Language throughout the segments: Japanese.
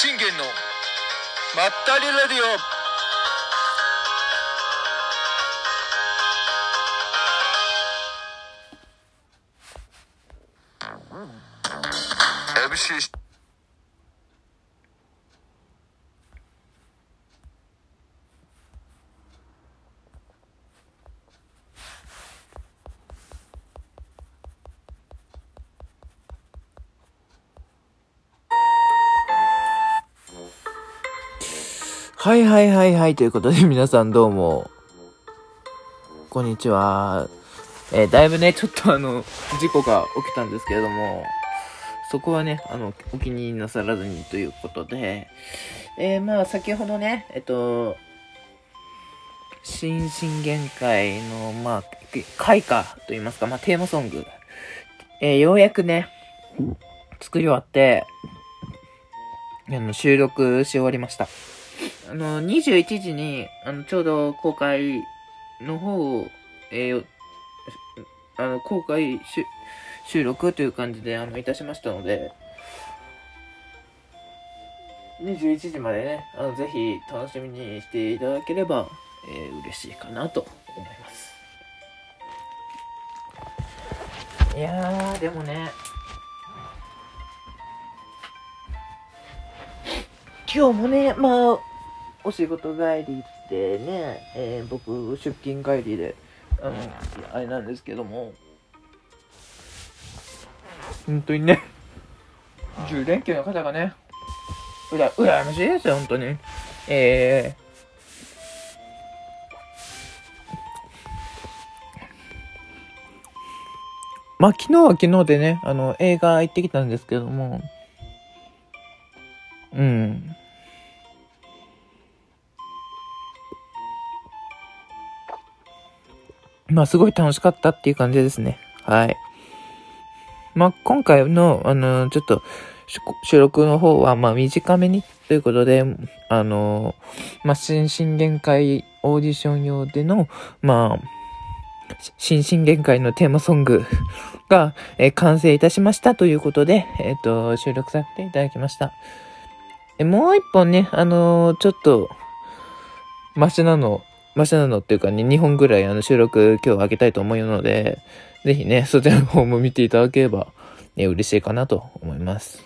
信玄のまったりレディオ。はいはいはいはい。ということで 皆さんどうも、こんにちは。えー、だいぶね、ちょっとあの、事故が起きたんですけれども、そこはね、あの、お気になさらずにということで、えー、まあ先ほどね、えっと、新進限界の、まあ、開花と言いますか、まあテーマソング、えー、ようやくね、作り終わって、あの、収録し終わりました。あの、21時に、あの、ちょうど公開の方を、えー、あの、公開収録という感じで、あの、いたしましたので、21時までね、あの、ぜひ楽しみにしていただければ、えー、嬉しいかなと思います。いや、でもね、今日もね、まあ、お仕事帰りでね、えー、僕、出勤帰りで、あの、あれなんですけども、本当にね、10連休の方がね、うら、羨ましいですよ、本当に。えー、まあ、昨日は昨日でね、あの、映画行ってきたんですけども、うん。まあ、すごい楽しかったっていう感じですね。はい。まあ、今回の、あの、ちょっと、収録の方は、まあ、短めにということで、あの、まあ、新進限界オーディション用での、まあ、新進限界のテーマソング が、えー、完成いたしましたということで、えっ、と、収録させていただきました。え、もう一本ね、あの、ちょっと、マシなのマシなのっていうかね、2本ぐらいあの収録今日あげたいと思うので、ぜひね、そちらの方も見ていただければ、ね、嬉しいかなと思います。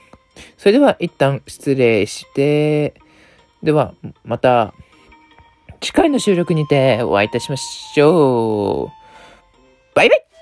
それでは一旦失礼して、では、また、次回の収録にてお会いいたしましょう。バイバイ